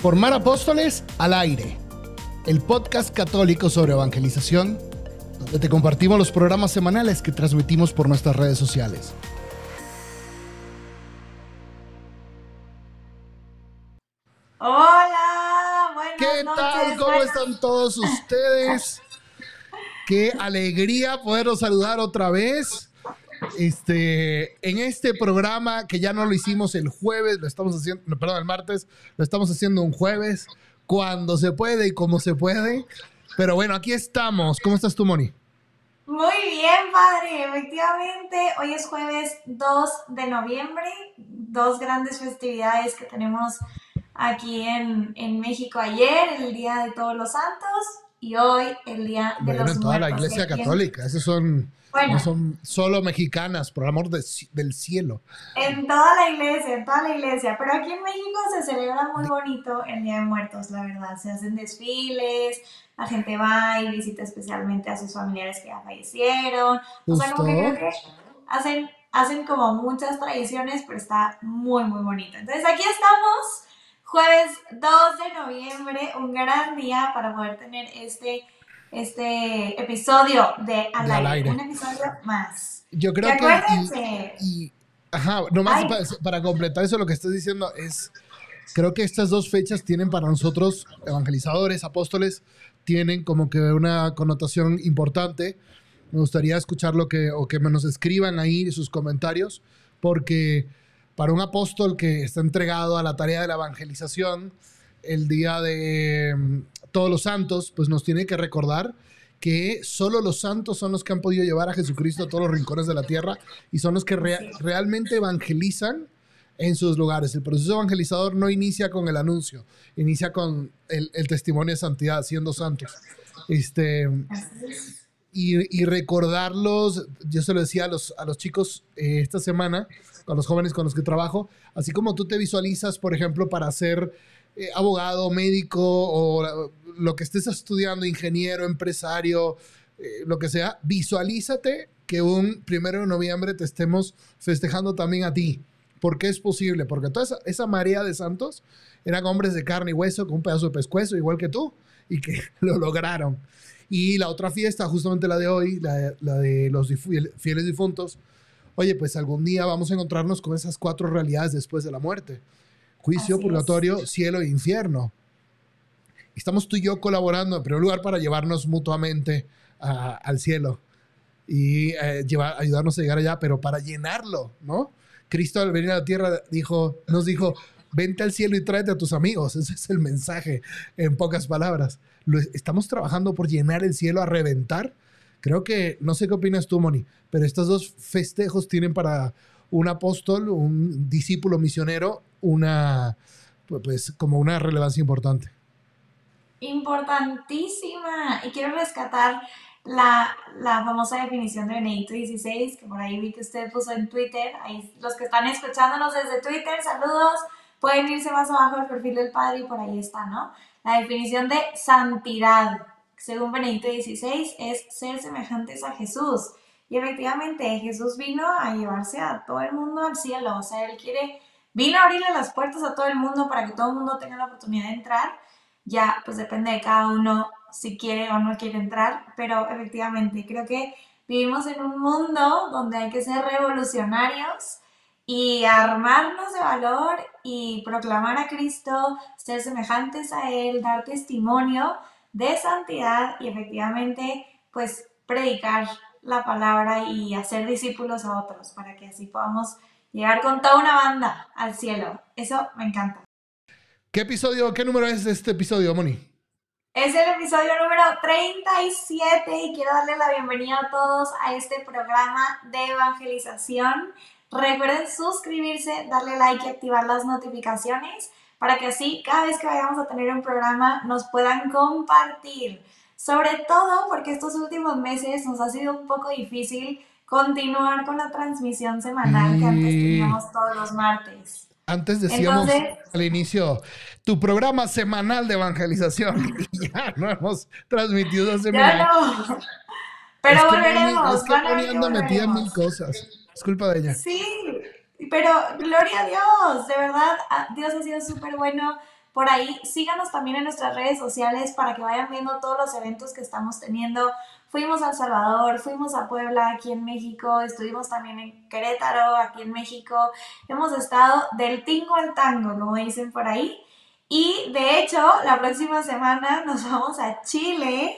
Formar Apóstoles al Aire, el podcast católico sobre evangelización, donde te compartimos los programas semanales que transmitimos por nuestras redes sociales. Hola, buenas ¿Qué tal? ¿Cómo están todos ustedes? Qué alegría poderlos saludar otra vez. Este, en este programa que ya no lo hicimos el jueves, lo estamos haciendo, perdón, el martes, lo estamos haciendo un jueves, cuando se puede y como se puede. Pero bueno, aquí estamos. ¿Cómo estás tú, Moni? Muy bien, padre. Efectivamente, hoy es jueves 2 de noviembre, dos grandes festividades que tenemos aquí en, en México ayer, el Día de Todos los Santos, y hoy el Día de bueno, los en toda la iglesia católica. Esas son, Bueno. no son solo mexicanas, por amor de- del cielo. En toda la iglesia, en toda la iglesia. Pero aquí en México se celebra muy bonito el Día de Muertos, la verdad. Se hacen desfiles, la gente va y visita especialmente a sus familiares que ya fallecieron. O sea, como que Justo. creo que hacen, hacen como muchas tradiciones, pero está muy, muy bonito. Entonces aquí estamos, jueves 2 de noviembre, un gran día para poder tener este, este episodio de Al De Al aire. Aire. Un episodio más. Yo creo Que que... y- ajá, nomás para, para completar eso, lo que estás diciendo es, creo que estas dos fechas tienen para nosotros, evangelizadores, apóstoles, tienen como que una connotación importante. Me gustaría escuchar lo que, o que me nos escriban ahí sus comentarios, porque para un apóstol que está entregado a la tarea de la evangelización, el día de todos los santos, pues nos tiene que recordar que solo los santos son los que han podido llevar a Jesucristo a todos los rincones de la tierra y son los que Sí. realmente evangelizan en sus lugares. El proceso evangelizador no inicia con el anuncio, inicia con el, el testimonio de santidad, siendo santos. Este, y, y recordarlos, yo se lo decía a los, a los chicos eh, esta semana, a los jóvenes con los que trabajo, así como tú te visualizas, por ejemplo, para ser eh, abogado, médico o lo que estés estudiando, ingeniero, empresario, eh, lo que sea, visualízate que un primero de noviembre te estemos festejando también a ti. ¿Por qué es posible? Porque toda esa, esa marea de santos eran hombres de carne y hueso con un pedazo de pescuezo, igual que tú, y que lo lograron. Y la otra fiesta, justamente la de hoy, la, de los fieles difuntos, oye, pues algún día vamos a encontrarnos con esas cuatro realidades después de la muerte. Juicio, Así es. purgatorio, cielo e infierno. Estamos tú y yo colaborando, en primer lugar, para llevarnos mutuamente a- al cielo y eh, llevar, ayudarnos a llegar allá, pero para llenarlo, ¿no? Cristo al venir a la tierra dijo, nos dijo, vente al cielo y tráete a tus amigos. Ese es el mensaje en pocas palabras. Lo, estamos trabajando por llenar el cielo a reventar. Creo que, no sé qué opinas tú, Moni, pero estos dos festejos tienen para un apóstol, un discípulo misionero, una, pues, pues, como una relevancia importante. Importantísima. Y quiero rescatar la, la famosa definición de Benedicto XVI, que por ahí vi que usted puso en Twitter. Ahí los que están escuchándonos desde Twitter, saludos. Pueden irse más abajo al perfil del Padre y por ahí está, ¿no? La definición de santidad, según Benedicto XVI, es ser semejantes a Jesús. Y efectivamente, Jesús vino a llevarse a todo el mundo al cielo. O sea, Él quiere, vino a abrirle las puertas a todo el mundo para que todo el mundo tenga la oportunidad de entrar ya pues depende de cada uno si quiere o no quiere entrar, pero efectivamente creo que vivimos en un mundo donde hay que ser revolucionarios y armarnos de valor y proclamar a Cristo, ser semejantes a Él, dar testimonio de santidad y efectivamente pues predicar la palabra y hacer discípulos a otros para que así podamos llegar con toda una banda al cielo. Eso me encanta. ¿Qué episodio, qué número es este episodio, Moni? Es el episodio número 37 y quiero darle la bienvenida a todos a este programa de evangelización. Recuerden suscribirse, darle like y activar las notificaciones para que así cada vez que vayamos a tener un programa nos puedan compartir. Sobre todo porque estos últimos meses nos ha sido un poco difícil continuar con la transmisión semanal que antes Sí. teníamos todos los martes. Antes decíamos Entonces- al inicio, tu programa semanal de evangelización. Y ya no hemos transmitido años. no. Pero Es que volveremos. Es que anda metida en mil cosas. Es culpa de ella. Sí, pero gloria a Dios, de verdad, a- Dios ha sido súper bueno por ahí síganos también en nuestras redes sociales para que vayan viendo todos los eventos que estamos teniendo. Fuimos a El Salvador, fuimos a Puebla, aquí en México, estuvimos también en Querétaro, aquí en México. Hemos estado del tingo al tango, como dicen por ahí. Y de hecho, la próxima semana nos vamos a Chile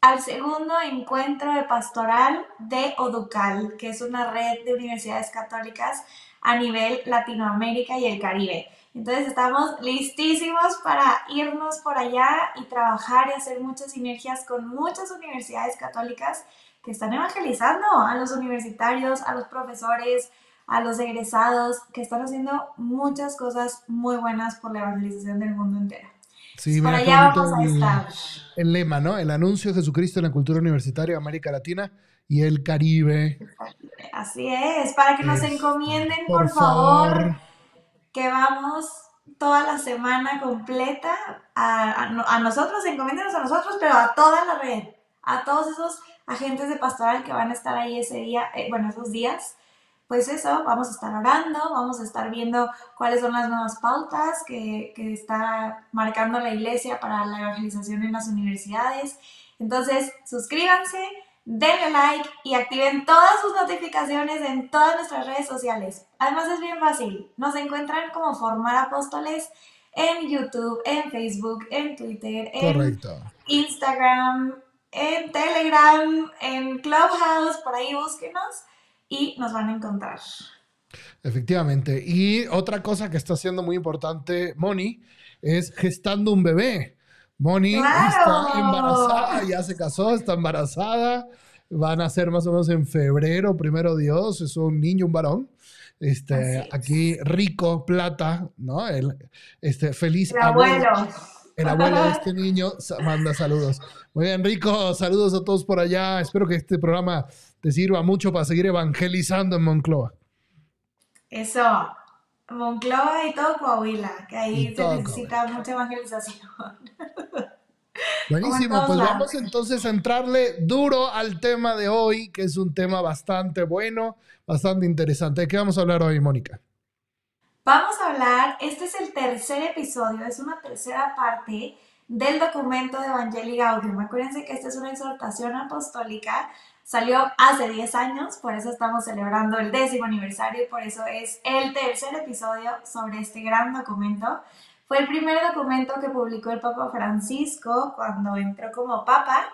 al segundo encuentro de pastoral de Oducal, que es una red de universidades católicas a nivel Latinoamérica y el Caribe. Entonces estamos listísimos para irnos por allá y trabajar y hacer muchas sinergias con muchas universidades católicas que están evangelizando a los universitarios, a los profesores, a los egresados, que están haciendo muchas cosas muy buenas por la evangelización del mundo entero. Sí, Por allá vamos a estar. El lema, ¿no? El anuncio de Jesucristo en la cultura universitaria de América Latina y el Caribe. Así es, para que nos encomienden, por, favor, que vamos toda la semana completa a, a, nosotros, encomiéndenos a nosotros, pero a toda la red, a todos esos agentes de pastoral que van a estar ahí ese día, eh, bueno, esos días pues eso, vamos a estar orando, vamos a estar viendo cuáles son las nuevas pautas que, que está marcando la iglesia para la evangelización en las universidades. Entonces, suscríbanse, denle like y activen todas sus notificaciones en todas nuestras redes sociales. Además es bien fácil, nos encuentran como Formar Apóstoles en YouTube, en Facebook, en Twitter, en Instagram, en Telegram, en Clubhouse, por ahí búsquenos y nos van a encontrar. Efectivamente. Y otra cosa que está siendo muy importante, Moni, es gestando un bebé. Moni está embarazada, ya se casó, está embarazada. Van a ser más o menos en febrero, primero Dios, es un niño, un varón. Este, aquí rico, plata, ¿no? El, este, feliz el abuelo. El abuelo de este niño manda saludos. Muy bien, Rico, saludos a todos por allá. Espero que este programa te sirva mucho para seguir evangelizando en Moncloa. Eso, Moncloa y todo Coahuila, que ahí se necesita mucha evangelización. Buenísimo, pues vamos entonces a entrarle duro al tema de hoy, que es un tema bastante bueno, bastante interesante. ¿De qué vamos a hablar hoy, Mónica? Vamos a hablar, este es el tercer episodio, es una tercera parte del documento de Evangelii Gaudium. Acuérdense que esta es una exhortación apostólica Salió hace 10 años, por eso estamos celebrando el décimo aniversario y por eso es el tercer episodio sobre este gran documento. Fue el primer documento que publicó el Papa Francisco cuando entró como Papa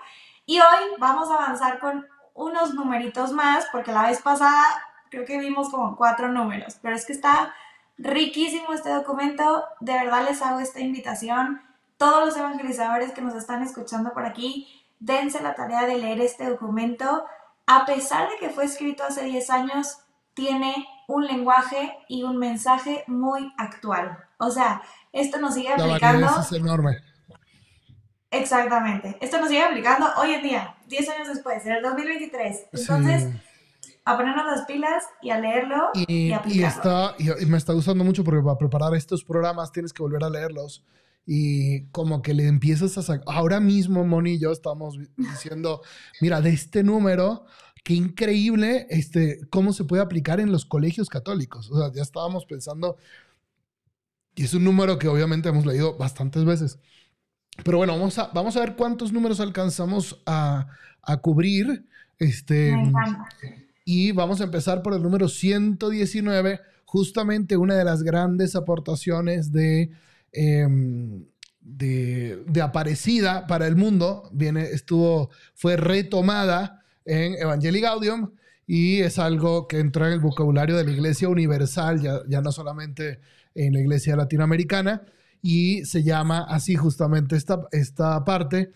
y hoy vamos a avanzar con unos numeritos más porque la vez pasada creo que vimos como cuatro números, pero es que está riquísimo este documento, de verdad les hago esta invitación. Todos los evangelizadores que nos están escuchando por aquí, dense la tarea de leer este documento. A pesar de que fue escrito hace 10 años, tiene un lenguaje y un mensaje muy actual. O sea, esto nos sigue aplicando. es enorme. Exactamente. Esto nos sigue aplicando hoy en día, 10 años después, en el 2023. Entonces, a ponernos las pilas y a leerlo y, y aplicarlo. Y, está, y me está gustando mucho porque para preparar estos programas tienes que volver a leerlos y como que le empiezas a sacar. Ahora mismo Moni y yo estamos diciendo, mira, de este número, qué increíble este, cómo se puede aplicar en los colegios católicos. O sea, ya estábamos pensando, y es un número que obviamente hemos leído bastantes veces. Pero bueno, vamos a, vamos a ver cuántos números alcanzamos a, a cubrir. Este, y vamos a empezar por el número 119, justamente una de las grandes aportaciones de Em, de, Aparecida para el mundo, viene, estuvo, fue retomada en Evangelii Gaudium y es algo que entra en el vocabulario de la Iglesia Universal, ya, ya no solamente en la Iglesia Latinoamericana, y se llama así justamente esta, esta parte,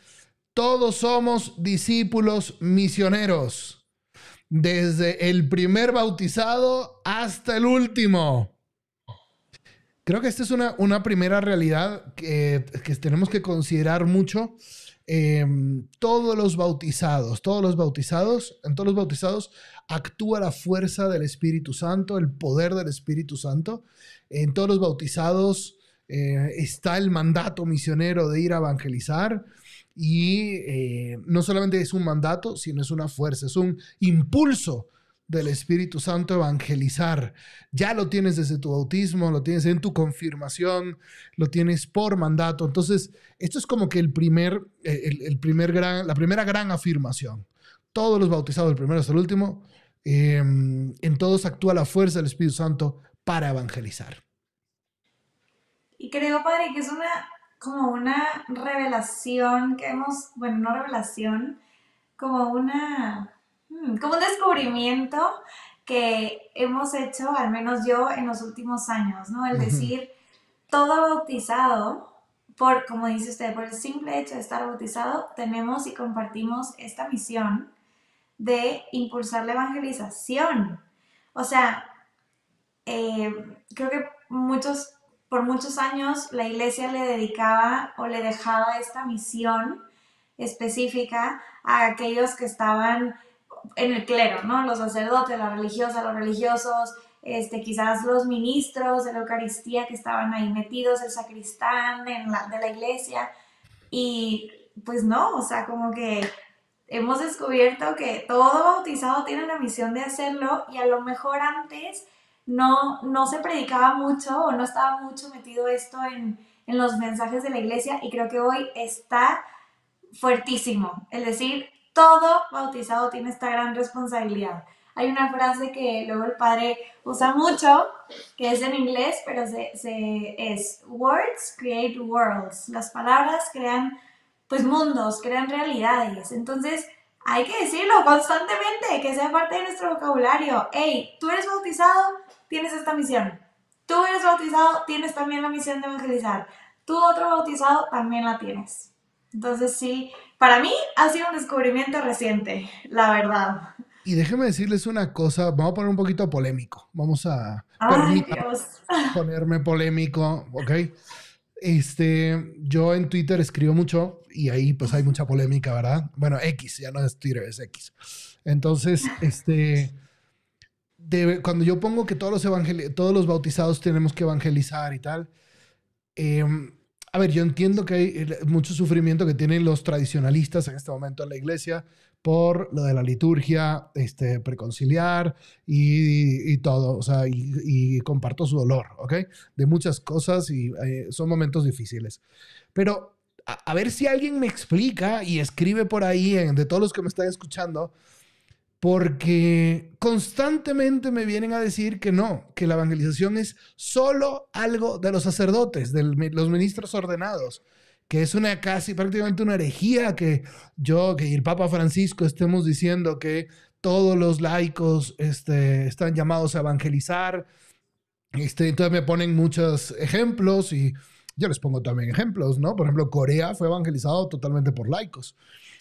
todos somos discípulos misioneros, desde el primer bautizado hasta el último. Creo que esta es una, una primera realidad que, que, tenemos que considerar mucho. Em, todos los bautizados, todos los bautizados, en todos los bautizados actúa la fuerza del Espíritu Santo, el poder del Espíritu Santo. En todos los bautizados eh, está el mandato misionero de ir a evangelizar y eh, no solamente es un mandato, sino es una fuerza, es un impulso del Espíritu Santo evangelizar. Ya lo tienes desde tu bautismo, lo tienes en tu confirmación, lo tienes por mandato. Entonces, esto es como que el primer, eh, el, primer gran, la primera gran afirmación. Todos los bautizados, del primero hasta el último, em, en todos actúa la fuerza del Espíritu Santo para evangelizar. Y creo, Padre, que es una como una revelación que hemos, bueno, no revelación, como una, como un descubrimiento que hemos hecho, al menos yo, en los últimos años, ¿no? El decir, todo bautizado, por, como dice usted, por el simple hecho de estar bautizado, tenemos y compartimos esta misión de impulsar la evangelización. O sea, eh, creo que muchos por muchos años la iglesia le dedicaba o le dejaba esta misión específica a aquellos que estaban en el clero, ¿no? Los sacerdotes, las religiosas, los religiosos, este, quizás los ministros de la Eucaristía que estaban ahí metidos, el sacristán en la, de la iglesia. Y pues no, o sea, como que hemos descubierto que todo bautizado tiene la misión de hacerlo y a lo mejor antes no, no se predicaba mucho o no estaba mucho metido esto en, los mensajes de la iglesia y creo que hoy está fuertísimo. Es decir, todo bautizado tiene esta gran responsabilidad. Hay una frase que luego el padre usa mucho, que es en inglés, pero se, es words create worlds. Las palabras crean pues mundos, crean realidades. Entonces, hay que decirlo constantemente, que sea parte de nuestro vocabulario. Hey, tú eres bautizado, tienes esta misión. Tú eres bautizado, tienes también la misión de evangelizar. Tú otro bautizado también la tienes. Entonces sí, para mí ha sido un descubrimiento reciente, la verdad. Y déjeme decirles una cosa, vamos a poner un poquito polémico. Vamos a ponerme polémico, ¿ok? Este, yo en Twitter escribo mucho y ahí pues hay mucha polémica, ¿verdad? Bueno, X, ya no es Twitter, es X. Entonces, este, cuando yo pongo que todos los, todos los bautizados tenemos que evangelizar y tal, em, a ver, yo entiendo que hay mucho sufrimiento que tienen los tradicionalistas en este momento en la iglesia por lo de la liturgia este, preconciliar y, y todo, o sea, y, comparto su dolor, ¿ok? De muchas cosas y eh, son momentos difíciles. Pero a, a, ver si alguien me explica y escribe por ahí, en, de todos los que me están escuchando, porque constantemente me vienen a decir que no, que la evangelización es solo algo de los sacerdotes, de los ministros ordenados, que es una casi prácticamente una herejía que yo, que el Papa Francisco estemos diciendo que todos los laicos este, están llamados a evangelizar. Este, entonces me ponen muchos ejemplos y yo les pongo también ejemplos, ¿no? Por ejemplo, Corea fue evangelizado totalmente por laicos.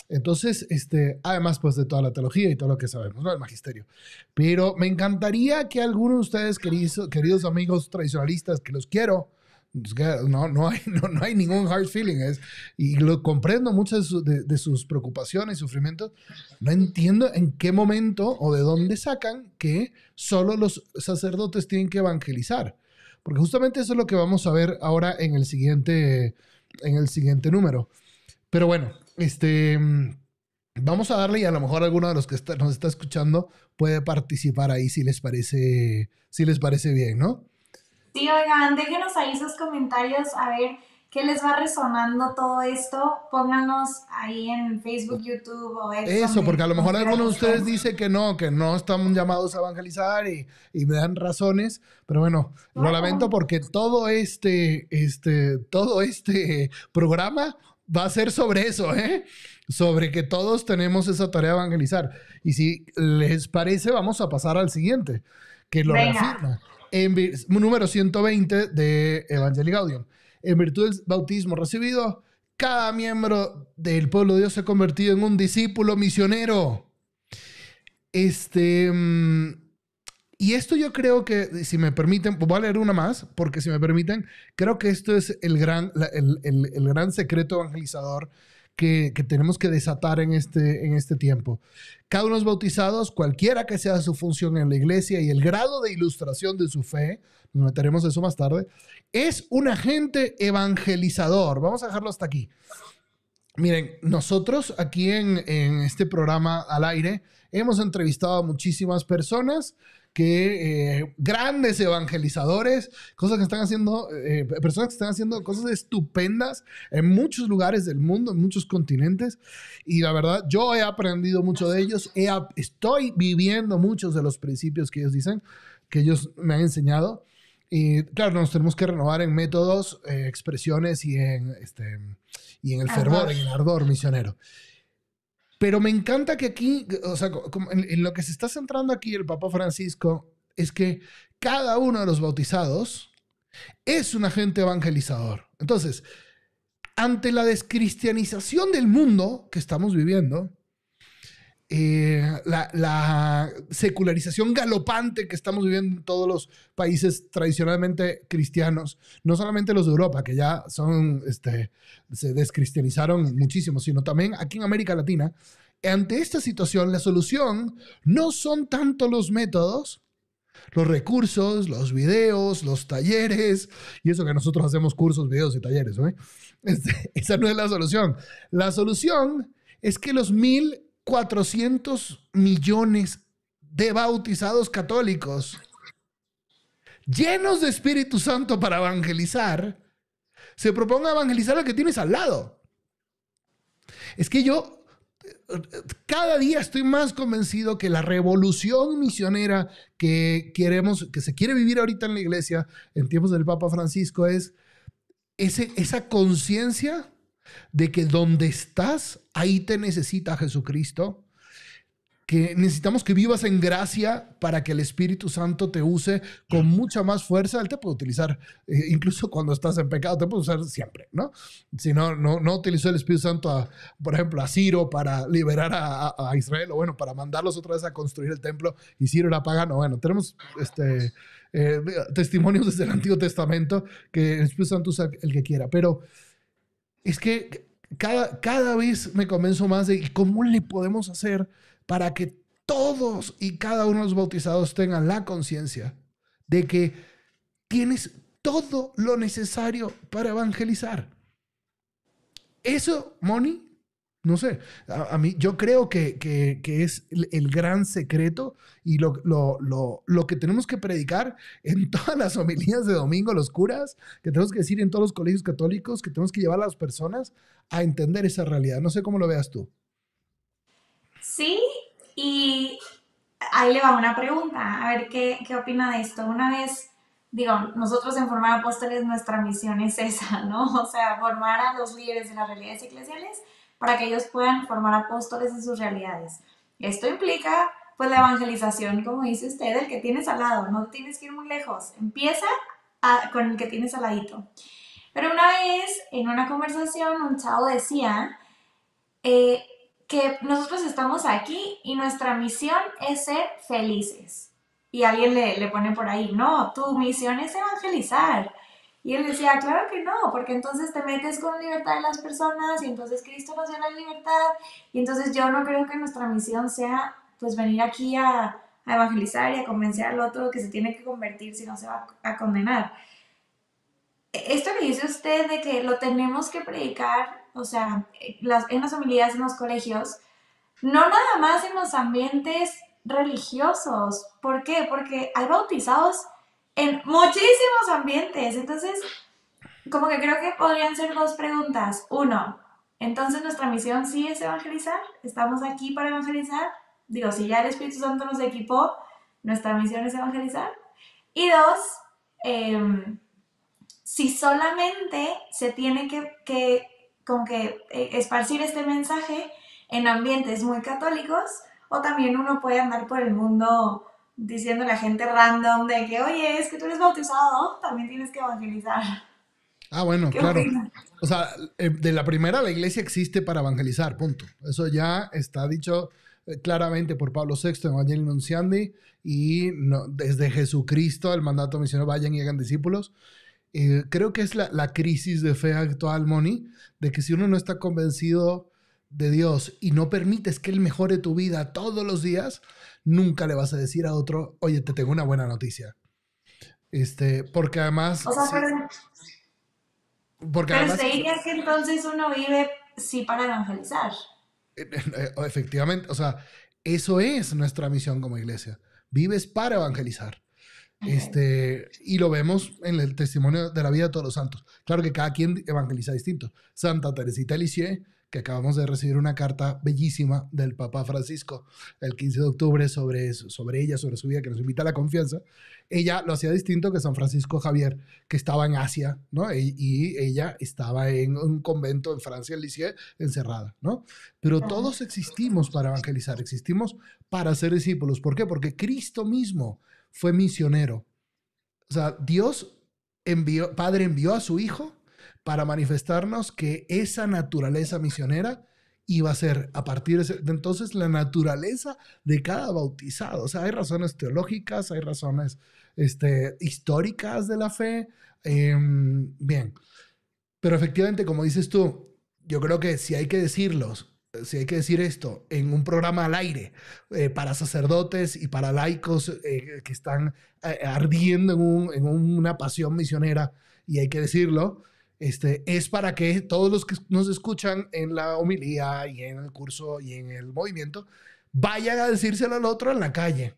Entonces, este, además pues de toda la teología y todo lo que sabemos, ¿no? El magisterio. Pero me encantaría que alguno de ustedes, queridos, queridos amigos tradicionalistas, que los quiero, pues, no, no, hay, no, hay ningún hard feeling, es, y lo comprendo muchas de, sus preocupaciones y sufrimientos, no entiendo en qué momento o de dónde sacan que solo los sacerdotes tienen que evangelizar. Porque justamente eso es lo que vamos a ver ahora en el siguiente, en el siguiente número. Pero bueno, este, vamos a darle y a lo mejor alguno de los que nos está escuchando puede participar ahí si les parece, si les parece bien, ¿no? Sí, oigan, déjenos ahí sus comentarios a ver qué les va resonando todo esto. Pónganos ahí en Facebook, YouTube o Eso, porque a lo mejor alguno de ustedes dice que no, que no estamos llamados a evangelizar y, y me dan razones, pero bueno, lo lamento porque todo este, este, todo este programa va a ser sobre eso, ¿eh? Sobre que todos tenemos esa tarea de evangelizar. Y si les parece, vamos a pasar al siguiente, que lo reafirma. En número 120 de Evangelii Gaudium. En virtud del bautismo recibido, cada miembro del pueblo de Dios se ha convertido en un discípulo misionero. Este. Mm, y esto yo creo que, si me permiten, voy a leer una más, porque si me permiten, creo que esto es el gran, el, el, gran secreto evangelizador que, que, tenemos que desatar en este, en este tiempo. Cada uno de los bautizados, cualquiera que sea su función en la iglesia y el grado de ilustración de su fe, nos meteremos eso más tarde, es un agente evangelizador. Vamos a dejarlo hasta aquí. Miren, nosotros aquí en, en este programa al aire hemos entrevistado a muchísimas personas que eh, grandes evangelizadores, cosas que están haciendo, eh, personas que están haciendo cosas estupendas en muchos lugares del mundo, en muchos continentes. Y la verdad, yo he aprendido mucho de ellos, he, estoy viviendo muchos de los principios que ellos dicen, que ellos me han enseñado. Y claro, nos tenemos que renovar en métodos, eh, expresiones y en, este, y en el fervor, en el ardor misionero. Pero me encanta que aquí, o sea, en, lo que se está centrando aquí el Papa Francisco, es que cada uno de los bautizados es un agente evangelizador. Entonces, ante la descristianización del mundo que estamos viviendo, eh, la, secularización galopante que estamos viviendo en todos los países tradicionalmente cristianos, no solamente los de Europa, que ya son, este, se descristianizaron muchísimo, sino también aquí en América Latina. Ante esta situación, la solución no son tanto los métodos, los recursos, los videos, los talleres, y eso que nosotros hacemos cursos, videos y talleres, este, esa no es la solución. La solución es que los mil 400 millones de bautizados católicos llenos de Espíritu Santo para evangelizar, se proponga evangelizar al que tienes al lado. Es que yo cada día estoy más convencido que la revolución misionera que queremos, que se quiere vivir ahorita en la iglesia en tiempos del Papa Francisco es ese, esa conciencia de que donde estás, ahí te necesita Jesucristo, que necesitamos que vivas en gracia para que el Espíritu Santo te use con mucha más fuerza. Él te puede utilizar, eh, incluso cuando estás en pecado, te puede usar siempre, ¿no? Si no, no, no utilizó el Espíritu Santo, por ejemplo, a Ciro para liberar a, Israel, o bueno, para mandarlos otra vez a construir el templo, y Ciro era pagano. Bueno, tenemos este, eh, testimonios desde el Antiguo Testamento que el Espíritu Santo usa el que quiera, pero es que cada, cada vez me convenzo más de cómo le podemos hacer para que todos y cada uno de los bautizados tengan la conciencia de que tienes todo lo necesario para evangelizar. Eso, Moni, no sé, a, mí yo creo que, es el, gran secreto y lo, lo, que tenemos que predicar en todas las homilías de domingo, los curas, que tenemos que decir en todos los colegios católicos, que tenemos que llevar a las personas a entender esa realidad. No sé cómo lo veas tú. Sí, y ahí le va una pregunta, a ver qué, qué opina de esto. Una vez digo, nosotros en Formar Apóstoles nuestra misión es esa, ¿no? O sea, formar a los líderes de las realidades eclesiales para que ellos puedan formar apóstoles en sus realidades. Esto implica pues la evangelización, como dice usted, el que tienes al lado, no tienes que ir muy lejos, empieza con el que tienes al ladito. Pero una vez en una conversación un chavo decía eh, que nosotros estamos aquí y nuestra misión es ser felices. Y alguien le, le pone por ahí, no, tu misión es evangelizar. Y él decía, claro que no, porque entonces te metes con la libertad de las personas y entonces Cristo nos dio la libertad y entonces yo no creo que nuestra misión sea pues venir aquí a, evangelizar y a convencer al otro que se tiene que convertir si no se va a condenar. E, esto que dice usted de que lo tenemos que predicar, o sea, las, en las homilías en los colegios, no nada más en los ambientes religiosos. ¿Por qué? Porque hay bautizados en muchísimos ambientes. Entonces, como que creo que podrían ser dos preguntas. Uno, entonces nuestra misión sí es evangelizar. Estamos aquí para evangelizar. Digo, si ya el Espíritu Santo nos equipó, nuestra misión es evangelizar. Y dos, em, si solamente se tiene que, que que eh, esparcir este mensaje en ambientes muy católicos, o también uno puede andar por el mundo diciendo a la gente random de que, oye, es que tú eres bautizado, también tienes que evangelizar. Ah, bueno, claro. O sea, eh, de la primera la iglesia existe para evangelizar, punto. Eso ya está dicho eh, claramente por Pablo VI en Evangelio Nunciandi y no, desde Jesucristo el mandato misionero vayan y hagan discípulos. Eh, creo que es la, la, crisis de fe actual, Moni, de que si uno no está convencido de Dios y no permites que Él mejore tu vida todos los días, nunca le vas a decir a otro, oye, te tengo una buena noticia. Este, porque además... O sea, pero, porque pero se diría que entonces uno vive sí para evangelizar. Eh, efectivamente, o sea, eso es nuestra misión como iglesia. Vives para evangelizar. Este, y lo vemos en el testimonio de la vida de todos los santos. Claro que cada quien evangeliza distinto. Santa Teresita Lisieux que acabamos de recibir una carta bellísima del Papa Francisco el 15 de octubre sobre, sobre ella, sobre su vida, que nos invita a la confianza. Ella lo hacía distinto que San Francisco Javier, que estaba en Asia, ¿no? E, y, ella estaba en un convento en Francia, en Lisieux, encerrada, ¿no? Pero todos existimos para evangelizar, existimos para ser discípulos. ¿Por qué? Porque Cristo mismo fue misionero. O sea, Dios envió, Padre envió a su Hijo para manifestarnos que esa naturaleza misionera iba a ser a partir de entonces la naturaleza de cada bautizado. O sea, hay razones teológicas, hay razones este, históricas de la fe. Em, bien, pero efectivamente, como dices tú, yo creo que si hay que decirlos, si hay que decir esto en un programa al aire eh, para sacerdotes y para laicos eh, que están eh, ardiendo en, en, una pasión misionera, y hay que decirlo, este, es para que todos los que nos escuchan en la homilía y en el curso y en el movimiento vayan a decírselo al otro en la calle.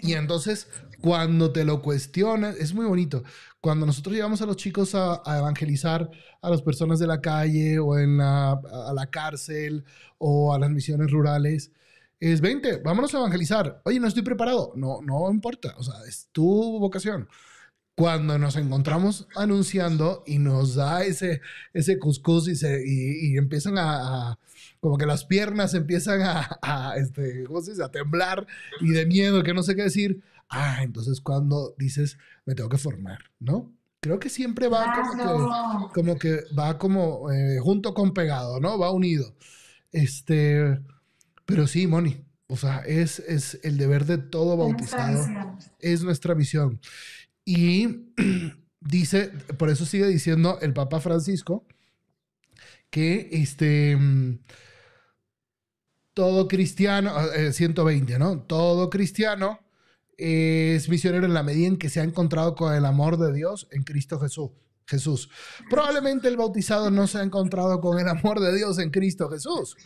Y entonces, cuando te lo cuestionas, es muy bonito. Cuando nosotros llevamos a los chicos a, evangelizar a las personas de la calle o en la, a la cárcel o a las misiones rurales, es 20, vámonos a evangelizar. Oye, no estoy preparado. No, no importa. O sea, es tu vocación cuando nos encontramos anunciando y nos da ese, ese cuscús y, se, y, empiezan a, como que las piernas empiezan a, a este, a temblar y de miedo, que no sé qué decir. Ah, entonces cuando dices, me tengo que formar, ¿no? Creo que siempre va como que, como que va como eh, junto con pegado, ¿no? Va unido. Este, pero sí, Moni, o sea, es, es el deber de todo bautizado. Es nuestra misión. Y dice, por eso sigue diciendo el Papa Francisco, que este, todo cristiano, 120, ah, eh, ¿no? Todo cristiano es misionero en la medida en que se ha encontrado con el amor de Dios en Cristo Jesús. Jesús. Probablemente el bautizado no se ha encontrado con el amor de Dios en Cristo Jesús.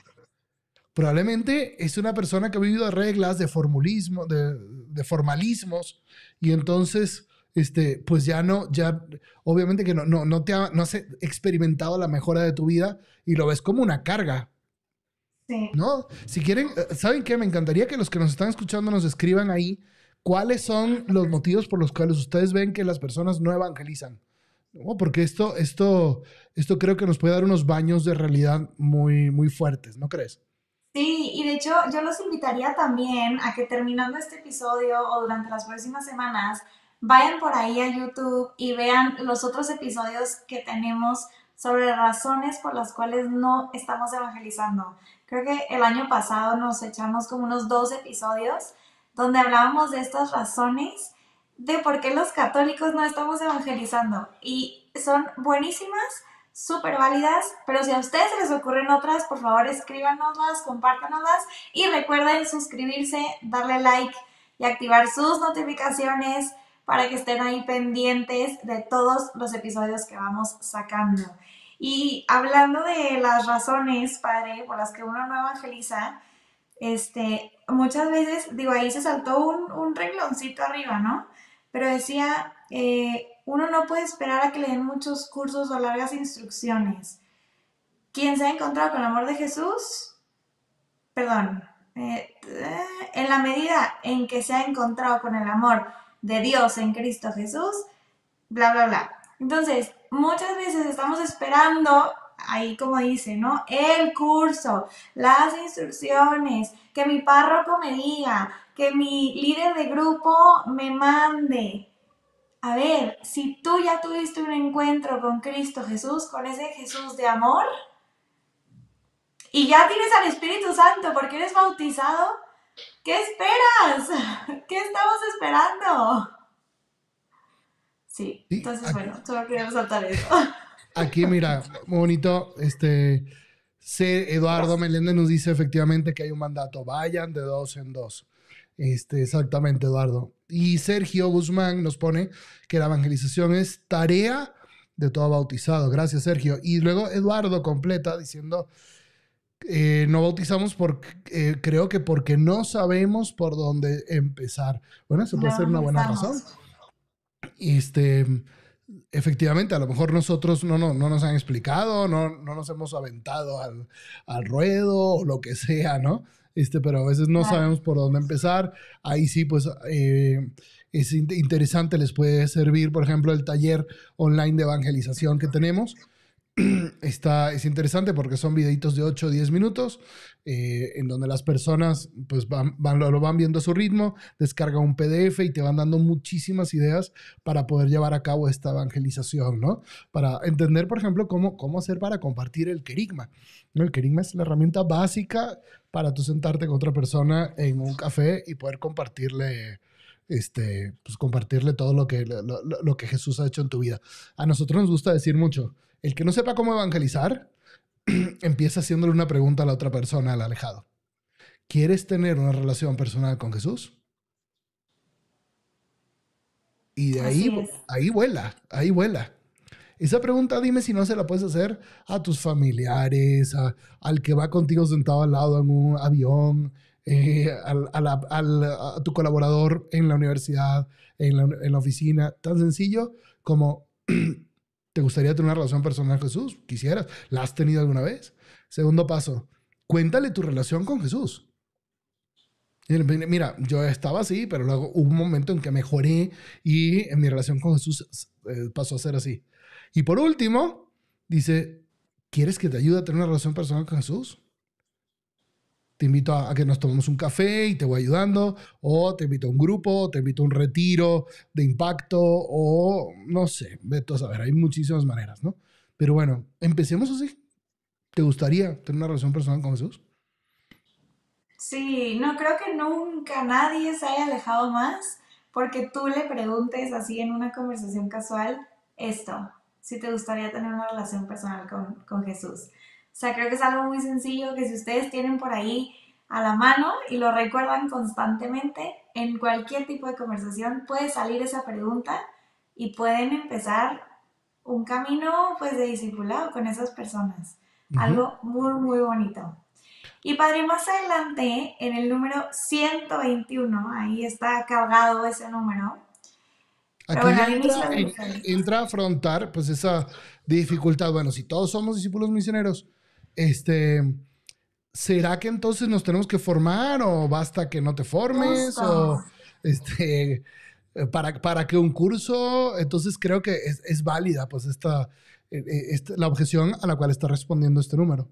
Probablemente es una persona que ha vivido reglas de formulismo, de, de formalismos, y entonces este, pues ya no, ya, obviamente que no, no, no, te ha, no has experimentado la mejora de tu vida y lo ves como una carga. Sí. ¿No? Si quieren, eh, ¿saben qué? Me encantaría que los que nos están escuchando nos escriban ahí cuáles son los motivos por los cuales ustedes ven que las personas no evangelizan. ¿No? Porque esto, esto, esto creo que nos puede dar unos baños de realidad muy, muy fuertes, ¿no crees? Sí, y de hecho yo los invitaría también a que terminando este episodio o durante las próximas semanas vayan por ahí a YouTube y vean los otros episodios que tenemos sobre razones por las cuales no estamos evangelizando. Creo que el año pasado nos echamos como unos dos episodios donde hablábamos de estas razones de por qué los católicos no estamos evangelizando. Y son buenísimas, súper válidas, pero si a ustedes les ocurren otras, por favor escríbanoslas, compártanoslas y recuerden suscribirse, darle like y activar sus notificaciones para que estén ahí pendientes de todos los episodios que vamos sacando. Y hablando de las razones, padre, por las que uno no evangeliza, este, muchas veces, digo, ahí se saltó un, un rengloncito arriba, ¿no? Pero decía, eh, uno no puede esperar a que le den muchos cursos o largas instrucciones. ¿Quién se ha encontrado con el amor de Jesús? Perdón. Eh, eh, en la medida en que se ha encontrado con el amor de Dios en Cristo Jesús, bla, bla, bla. Entonces, muchas veces estamos esperando, ahí como dice, ¿no? El curso, las instrucciones, que mi párroco me diga, que mi líder de grupo me mande. A ver, si tú ya tuviste un encuentro con Cristo Jesús, con ese Jesús de amor, y ya tienes al Espíritu Santo porque eres bautizado, ¿Qué esperas? ¿Qué estamos esperando? Sí, entonces bueno, solo quería resaltar eso. Aquí, mira, muy bonito, este, C. Eduardo Meléndez nos dice efectivamente que hay un mandato, vayan de dos en dos. Este, exactamente, Eduardo. Y Sergio Guzmán nos pone que la evangelización es tarea de todo bautizado. Gracias, Sergio. Y luego Eduardo completa diciendo, eh, no bautizamos porque eh, creo que porque no sabemos por dónde empezar. Bueno, eso puede ser una buena razón. Este, efectivamente, a lo mejor nosotros no, no, no nos han explicado, no, no nos hemos aventado al, al, ruedo o lo que sea, ¿no? Este, pero a veces no sabemos por dónde empezar. Ahí sí, pues eh, es interesante, les puede servir, por ejemplo, el taller online de evangelización que tenemos. Está, es interesante porque son videitos de 8 o 10 minutos eh, en donde las personas pues van, lo, van viendo a su ritmo, descargan un PDF y te van dando muchísimas ideas para poder llevar a cabo esta evangelización, ¿no? Para entender, por ejemplo, cómo, cómo hacer para compartir el querigma. ¿no? El querigma es la herramienta básica para tú sentarte con otra persona en un café y poder compartirle este, pues compartirle todo lo que, lo, que Jesús ha hecho en tu vida. A nosotros nos gusta decir mucho, el que no sepa cómo evangelizar, empieza haciéndole una pregunta a la otra persona, al alejado. ¿Quieres tener una relación personal con Jesús? Y de ahí, ahí vuela, ahí vuela. Esa pregunta dime si no se la puedes hacer a tus familiares, al que va contigo sentado al lado en un avión, eh, a tu colaborador en la universidad, en la, en la oficina. Tan sencillo como, ¿te gustaría tener una relación personal con Jesús? ¿Quisieras? ¿La has tenido alguna vez? Segundo paso, cuéntale tu relación con Jesús. Mira, yo estaba así, pero luego hubo un momento en que mejoré y en mi relación con Jesús eh, pasó a ser así. Y por último, dice, ¿quieres que te ayude a tener una relación personal con Jesús? Te invito a, que nos tomemos un café y te voy ayudando, o te invito a un grupo, te invito a un retiro de impacto, o no sé, vete a saber, hay muchísimas maneras, ¿no? Pero bueno, empecemos así. ¿Te gustaría tener una relación personal con Jesús? Sí, no creo que nunca nadie se haya alejado más porque tú le preguntes así en una conversación casual esto, si te gustaría tener una relación personal con, con Jesús. O sea, creo que es algo muy sencillo que si ustedes tienen por ahí a la mano y lo recuerdan constantemente, en cualquier tipo de conversación puede salir esa pregunta y pueden empezar un camino pues de discipulado con esas personas. Algo muy, muy bonito. Y padre, más adelante, en el número 121, ahí está cargado ese número. Aquí entra, entra, a afrontar pues esa dificultad. Bueno, si todos somos discípulos misioneros, este, ¿será que entonces nos tenemos que formar o basta que no te formes? O, este, para, para que un curso, entonces creo que es, válida pues esta, e, e, esta, la objeción a la cual está respondiendo este número.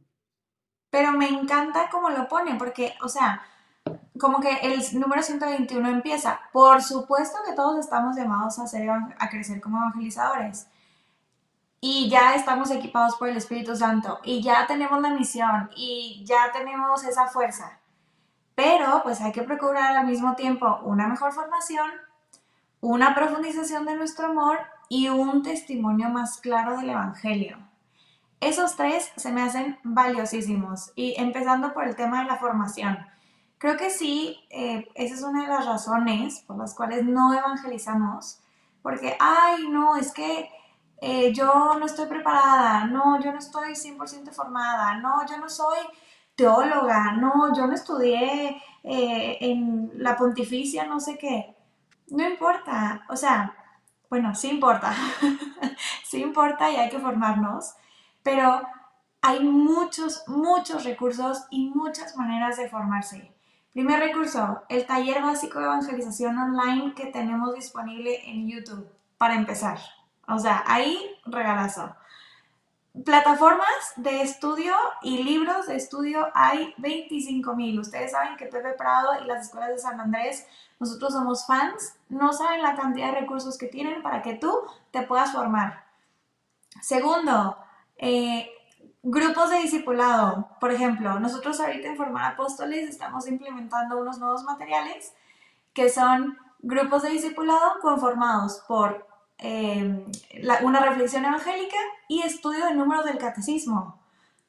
Pero me encanta cómo lo pone, porque, o sea, como que el número 121 empieza, por supuesto que todos estamos llamados a, ser, a crecer como evangelizadores, y ya estamos equipados por el Espíritu Santo y ya tenemos la misión y ya tenemos esa fuerza. Pero pues hay que procurar al mismo tiempo una mejor formación, una profundización de nuestro amor y un testimonio más claro del Evangelio. Esos tres se me hacen valiosísimos y empezando por el tema de la formación. Creo que sí, eh, esa es una de las razones por las cuales no evangelizamos, porque, ay, no, es que eh, yo no estoy preparada, no, yo no estoy 100% formada, no, yo no soy teóloga, no, yo no estudié eh, en la pontificia, no sé qué. No importa, o sea, bueno, sí importa, sí importa y hay que formarnos, pero hay muchos, muchos recursos y muchas maneras de formarse. Primer recurso, el taller básico de evangelización online que tenemos disponible en YouTube para empezar. O sea, ahí regalazo. Plataformas de estudio y libros de estudio hay 25 mil. Ustedes saben que Pepe Prado y las escuelas de San Andrés, nosotros somos fans, no saben la cantidad de recursos que tienen para que tú te puedas formar. Segundo, eh, grupos de discipulado. Por ejemplo, nosotros ahorita en Formar Apóstoles estamos implementando unos nuevos materiales que son grupos de discipulado conformados por Em, una reflexión evangélica y estudio de números del catecismo.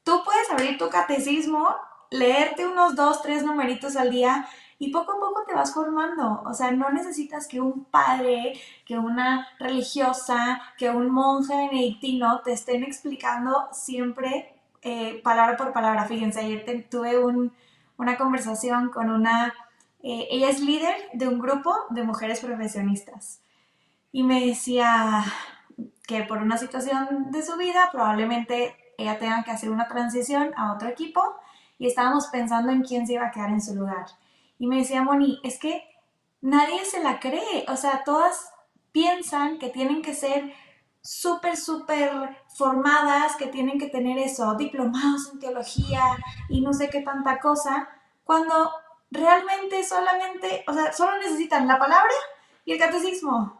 Tú puedes abrir tu catecismo, leerte unos dos, tres numeritos al día y poco a poco te vas formando. O sea, no necesitas que un padre, que una religiosa, que un monje benedictino te estén explicando siempre eh, palabra por palabra. Fíjense, ayer tuve una conversación con una, eh, ella es líder de un grupo de mujeres profesionistas y me decía que por una situación de su vida probablemente ella tenga que hacer una transición a otro equipo y estábamos pensando en quién se iba a quedar en su lugar. Y me decía Moni, es que nadie se la cree, o sea, todas piensan que tienen que ser súper, súper formadas, que tienen que tener eso, diplomados en teología y no sé qué tanta cosa, cuando realmente solamente, o sea, solo necesitan la palabra y el catecismo.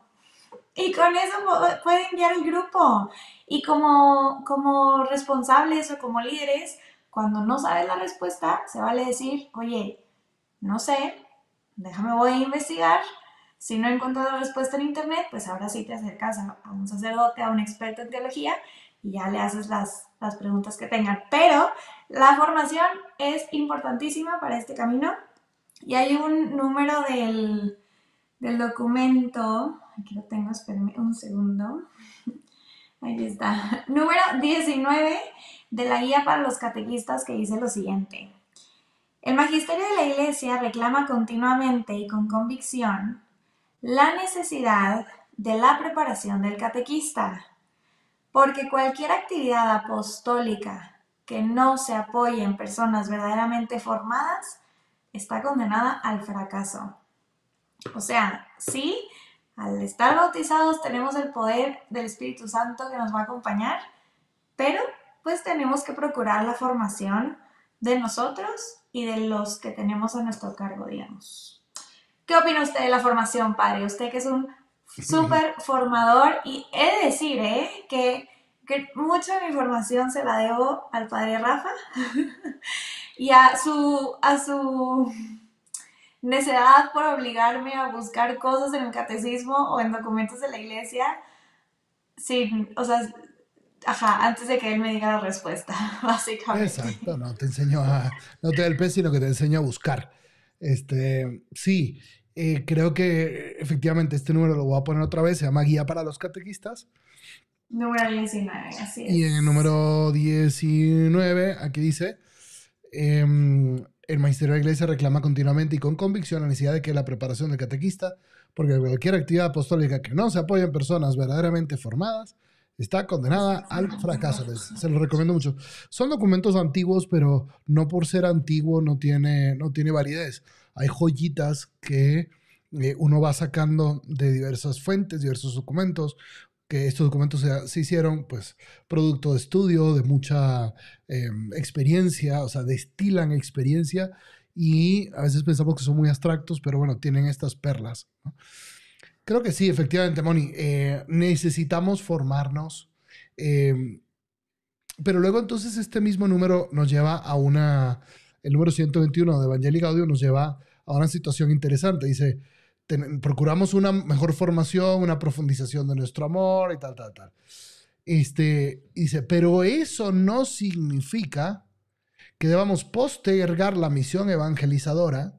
Y con eso pueden guiar el grupo. Y como, como responsables o como líderes, cuando no sabes la respuesta, se vale decir, oye, no sé, déjame voy a investigar si no encuentras la respuesta en internet, pues ahora sí te acercas a, un sacerdote, a un experto en teología y ya le haces las, preguntas que tengan. Pero la formación es importantísima para este camino y hay un número del, del documento, aquí lo tengo, espérenme un segundo. Ahí está. Número 19 de la guía para los catequistas que dice lo siguiente. El magisterio de la Iglesia reclama continuamente y con convicción la necesidad de la preparación del catequista, porque cualquier actividad apostólica que no se apoye en personas verdaderamente formadas está condenada al fracaso. O sea, sí, al estar bautizados tenemos el poder del Espíritu Santo que nos va a acompañar, pero pues tenemos que procurar la formación de nosotros y de los que tenemos a nuestro cargo, digamos. ¿Qué opina usted de la formación, padre? Usted que es un súper formador y he de decir, ¿eh? Que, que mucha de mi formación se la debo al padre Rafa y a su, a su necedad por obligarme a buscar cosas en el catecismo o en documentos de la iglesia sin, o sea, ajá, antes de que él me diga la respuesta, básicamente. Exacto, no te enseño a, no te da el pez, sino que te enseño a buscar. Este, sí, eh, creo que efectivamente este número lo voy a poner otra vez, se llama Guía para los Catequistas. Número 19, así es. Y en el número 19, aquí dice, em, el Magisterio de la Iglesia reclama continuamente y con convicción la necesidad de que la preparación del catequista, porque cualquier actividad apostólica que no se apoye en personas verdaderamente formadas, está condenada al fracaso. se lo recomiendo mucho. Son documentos antiguos, pero no por ser antiguo no tiene, no tiene validez hay joyitas que eh, uno va sacando de diversas fuentes, diversos documentos, que estos documentos se, hicieron, pues, producto de estudio, de mucha em, experiencia, o sea, destilan experiencia y a veces pensamos que son muy abstractos, pero bueno, tienen estas perlas. Creo que sí, efectivamente, Moni, eh, necesitamos formarnos, em, pero luego entonces este mismo número nos lleva a una, el número 121 de Evangelii Gaudium nos lleva a una situación interesante. Dice, procuramos una mejor formación, una profundización de nuestro amor y tal, tal, tal. Este, dice, pero eso no significa que debamos postergar la misión evangelizadora,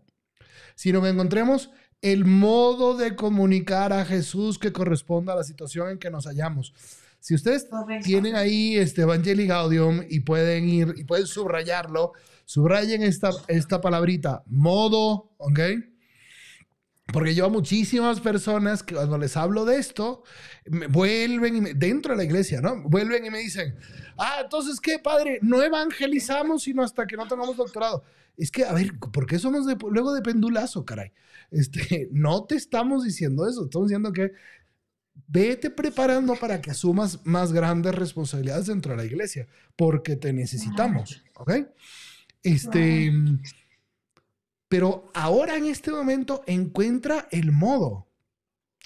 sino que encontremos el modo de comunicar a Jesús que corresponda a la situación en que nos hallamos. Si ustedes tienen ahí este Evangelii Gaudium y pueden ir y pueden subrayarlo, Subrayen esta, esta palabrita, modo, ¿ok? Porque yo a muchísimas personas que cuando les hablo de esto, me vuelven y dentro de la iglesia, ¿no? Vuelven y me dicen, ah, entonces, ¿qué, padre? No evangelizamos sino hasta que no tengamos doctorado. Es que, a ver, ¿por qué somos luego de pendulazo, caray? Este, no te estamos diciendo eso, estamos diciendo que vete preparando para que asumas más grandes responsabilidades dentro de la iglesia, porque te necesitamos, ¿ok? Este, pero ahora en este momento encuentra el modo.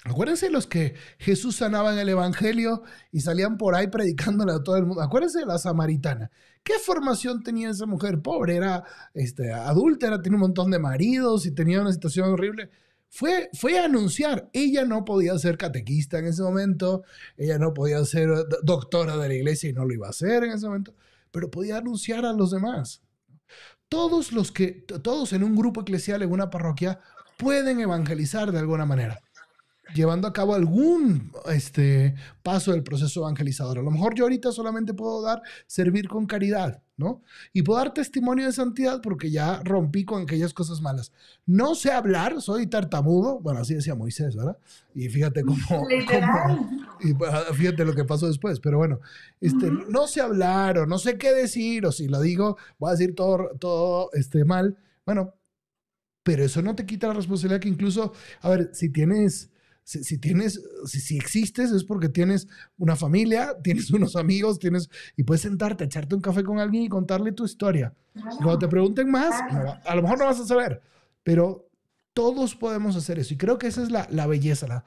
Acuérdense de los que Jesús sanaba en el Evangelio y salían por ahí predicándole a todo el mundo. Acuérdense de la samaritana. ¿Qué formación tenía esa mujer? Pobre, era este, adúltera, tenía un montón de maridos y tenía una situación horrible. Fue, fue a anunciar. Ella no podía ser catequista en ese momento, ella no podía ser doctora de la iglesia y no lo iba a hacer en ese momento, pero podía anunciar a los demás. Todos los que, todos en un grupo eclesial, en una parroquia, pueden evangelizar de alguna manera llevando a cabo algún este, paso del proceso evangelizador. A lo mejor yo ahorita solamente puedo dar servir con caridad, ¿no? Y puedo dar testimonio de santidad porque ya rompí con aquellas cosas malas. No sé hablar, soy tartamudo, bueno, así decía Moisés, ¿verdad? Y fíjate cómo... y ah, fíjate lo que pasó después, pero bueno, este, no sé hablar o no sé qué decir, o si lo digo, voy a decir todo, todo este, mal. Bueno, pero eso no te quita la responsabilidad que incluso, a ver, si tienes si, tienes, si, existes es porque tienes una familia, tienes unos amigos, tienes y puedes sentarte, echarte un café con alguien y contarle tu historia. Cuando te pregunten más, a lo mejor no vas a saber, pero todos podemos hacer eso. Y creo que esa es la, la belleza, la,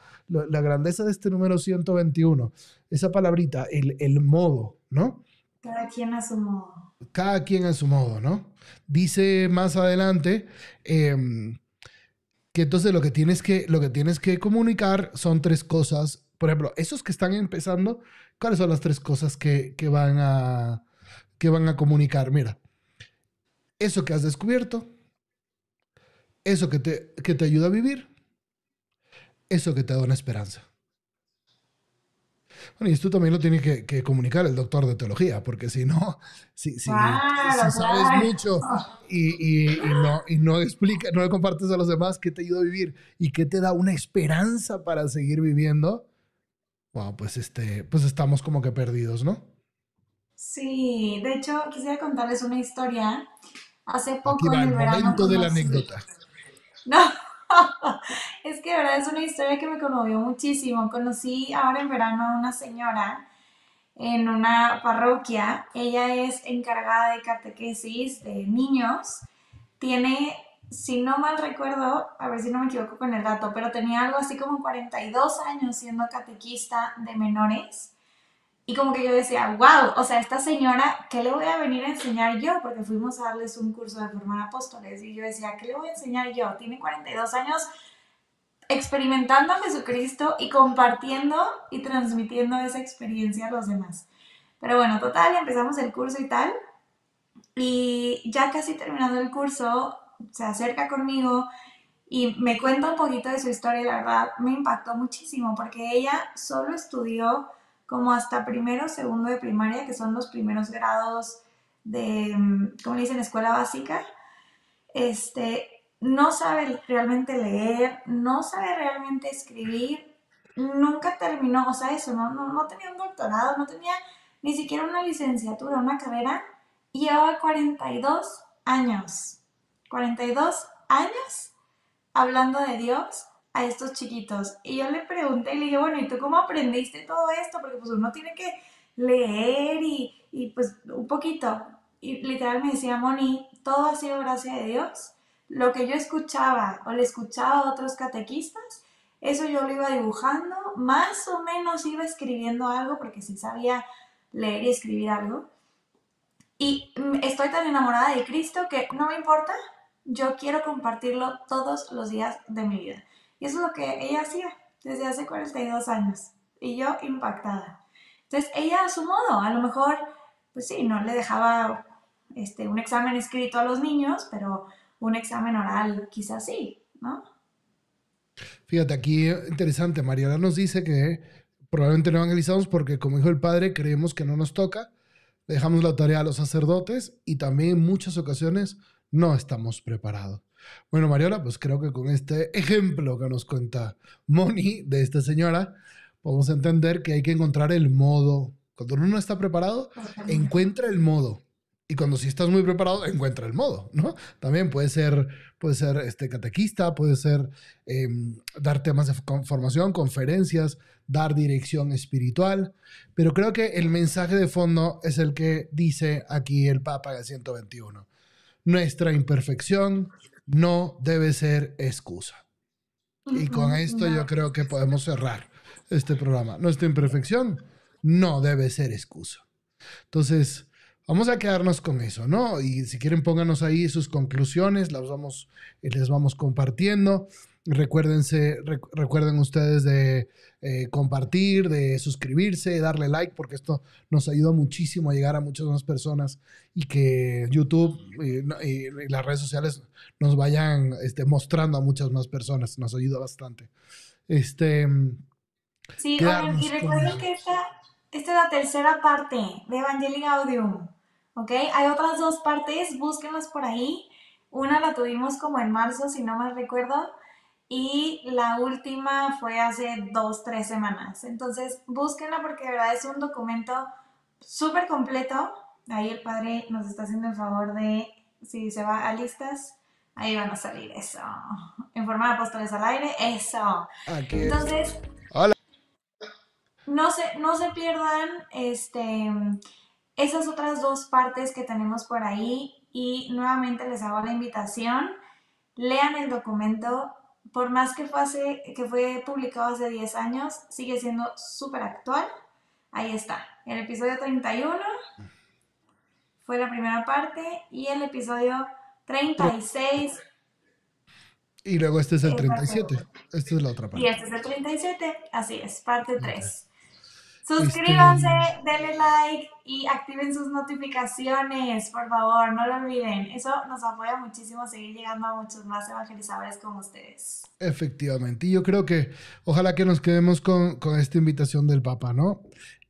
la, grandeza de este número 121. Esa palabrita, el, el modo, ¿no? Cada quien a su modo. Cada quien a su modo, ¿no? Dice más adelante, eh, que entonces lo que tienes que, lo que, tienes que comunicar son tres cosas. Por ejemplo, esos que están empezando, ¿cuáles son las tres cosas que, que van, a, que van a comunicar? Mira, eso que has descubierto, eso que te, que te ayuda a vivir, eso que te da una esperanza. Bueno, y esto también lo tiene que, comunicar el doctor de teología, porque si no, si, si, sabes mucho y, y, no, y no explica, no le compartes a los demás qué te ayuda a vivir y qué te da una esperanza para seguir viviendo, wow, pues, este, pues estamos como que perdidos, ¿no? Sí, de hecho, quisiera contarles una historia. Hace poco en el, momento de la anécdota. No. Es que de verdad es una historia que me conmovió muchísimo. Conocí ahora en verano a una señora en una parroquia. Ella es encargada de catequesis de niños. Tiene, si no mal recuerdo, a ver si no me equivoco con el dato, pero tenía algo así como 42 años siendo catequista de menores. Y como que yo decía, wow, o sea, esta señora, ¿qué le voy a venir a enseñar yo? Porque fuimos a darles un curso de formar apóstoles y yo decía, ¿qué le voy a enseñar yo? Tiene 42 años experimentando a Jesucristo y compartiendo y transmitiendo esa experiencia a los demás. Pero bueno, total, empezamos el curso y tal. Y ya casi terminando el curso, se acerca conmigo y me cuenta un poquito de su historia y la verdad me impactó muchísimo porque ella solo estudió como hasta primero, segundo de primaria, que son los primeros grados de, mm, ¿cómo le dicen?, escuela básica. Este, no sabe realmente leer, no sabe realmente escribir, nunca terminó, o sea, eso, no, no, no tenía un doctorado, no tenía ni siquiera una licenciatura, una carrera, y llevaba 42 años, 42 años hablando de Dios a estos chiquitos. Y yo le pregunté y le dije, bueno, ¿y tú cómo aprendiste todo esto? Porque pues uno tiene que leer y, y pues un poquito. Y literal me decía, Moni, todo ha sido gracia de Dios. Lo que yo escuchaba o le escuchaba a otros catequistas, eso yo lo iba dibujando, más o menos iba escribiendo algo, porque sí sabía leer y escribir algo. Y estoy tan enamorada de Cristo que no me importa, yo quiero compartirlo todos los días de mi vida. Y eso es lo que ella hacía desde hace 42 años. Y yo impactada. Entonces, ella a su modo, a lo mejor, pues sí, no le dejaba este, un examen escrito a los niños, pero un examen oral quizás sí, ¿no? Fíjate, aquí interesante, Mariana nos dice que probablemente no evangelizamos porque, como dijo el padre, creemos que no nos toca, dejamos la tarea a los sacerdotes y también en muchas ocasiones no estamos preparados. Bueno, Mariola, pues creo que con este ejemplo que nos cuenta Moni de esta señora, podemos entender que hay que encontrar el modo. Cuando uno no está preparado, encuentra el modo. Y cuando sí estás muy preparado, encuentra el modo, ¿no? También puede ser, puede ser este, catequista, puede ser em, dar temas de formación, conferencias, dar dirección espiritual. Pero creo que el mensaje de fondo es el que dice aquí el Papa del 121. Nuestra imperfección no debe ser excusa. Y con esto yo creo que podemos cerrar este programa. Nuestra imperfección no debe ser excusa. Entonces, vamos a quedarnos con eso, ¿no? Y si quieren, pónganos ahí sus conclusiones, las vamos, les vamos compartiendo. Recuérdense, recuerden ustedes de eh, compartir, de suscribirse, darle like, porque esto nos ayuda muchísimo a llegar a muchas más personas y que YouTube y, las redes sociales nos vayan este, mostrando a muchas más personas. Nos ayuda bastante. Este, sí, y recuerden que esta, esta, es la tercera parte de Evangelic Audium. ¿Ok? Hay otras dos partes, búsquenlas por ahí. Una la tuvimos como en marzo, si no mal recuerdo y la última fue hace dos, tres semanas. Entonces, búsquenla porque de verdad es un documento súper completo. Ahí el padre nos está haciendo el favor de, si se va a listas, ahí van a salir eso. En forma de apóstoles al aire, eso. Entonces, Hola. No se, no se pierdan este, esas otras dos partes que tenemos por ahí y nuevamente les hago la invitación. Lean el documento, por más que fue, que fue publicado hace 10 años, sigue siendo súper actual. Ahí está, el episodio 31 fue la primera parte y el episodio 36. Y luego este es el 37. Esta es la otra parte. Y este es el 37, así es, parte 3. Suscríbanse, denle like y activen sus notificaciones, por favor, no lo olviden. Eso nos apoya muchísimo a seguir llegando a muchos más evangelizadores como ustedes. Efectivamente, y yo creo que ojalá que nos quedemos con, esta invitación del Papa, ¿no?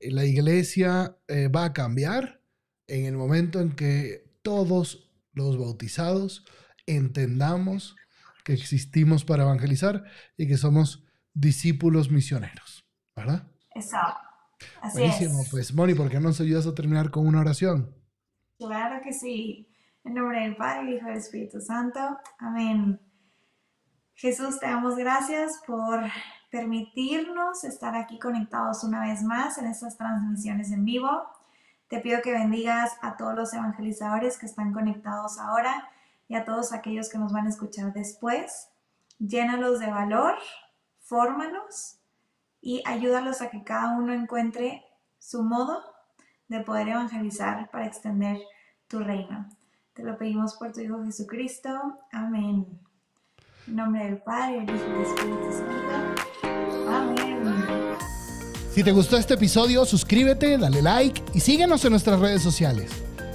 La iglesia eh, va a cambiar en el momento en que todos los bautizados entendamos que existimos para evangelizar y que somos discípulos misioneros, ¿verdad? Exacto. Buenísimo, pues Moni, ¿por qué no nos ayudas a terminar con una oración? Claro que sí. En nombre del Padre, Hijo y del Espíritu Santo. Amén. Jesús, te damos gracias por permitirnos estar aquí conectados una vez más en estas transmisiones en vivo. Te pido que bendigas a todos los evangelizadores que están conectados ahora y a todos aquellos que nos van a escuchar después. Llénalos de valor, fórmalos y ayúdalos a que cada uno encuentre su modo de poder evangelizar para extender tu reino. Te lo pedimos por tu Hijo Jesucristo. Amén. En nombre del Padre, del Hijo y del Espíritu Santo. Amén. Si te gustó este episodio, suscríbete, dale like y síguenos en nuestras redes sociales.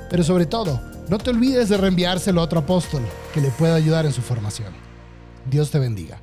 Pero sobre todo, no te olvides de reenviárselo a otro apóstol que le pueda ayudar en su formación. Dios te bendiga.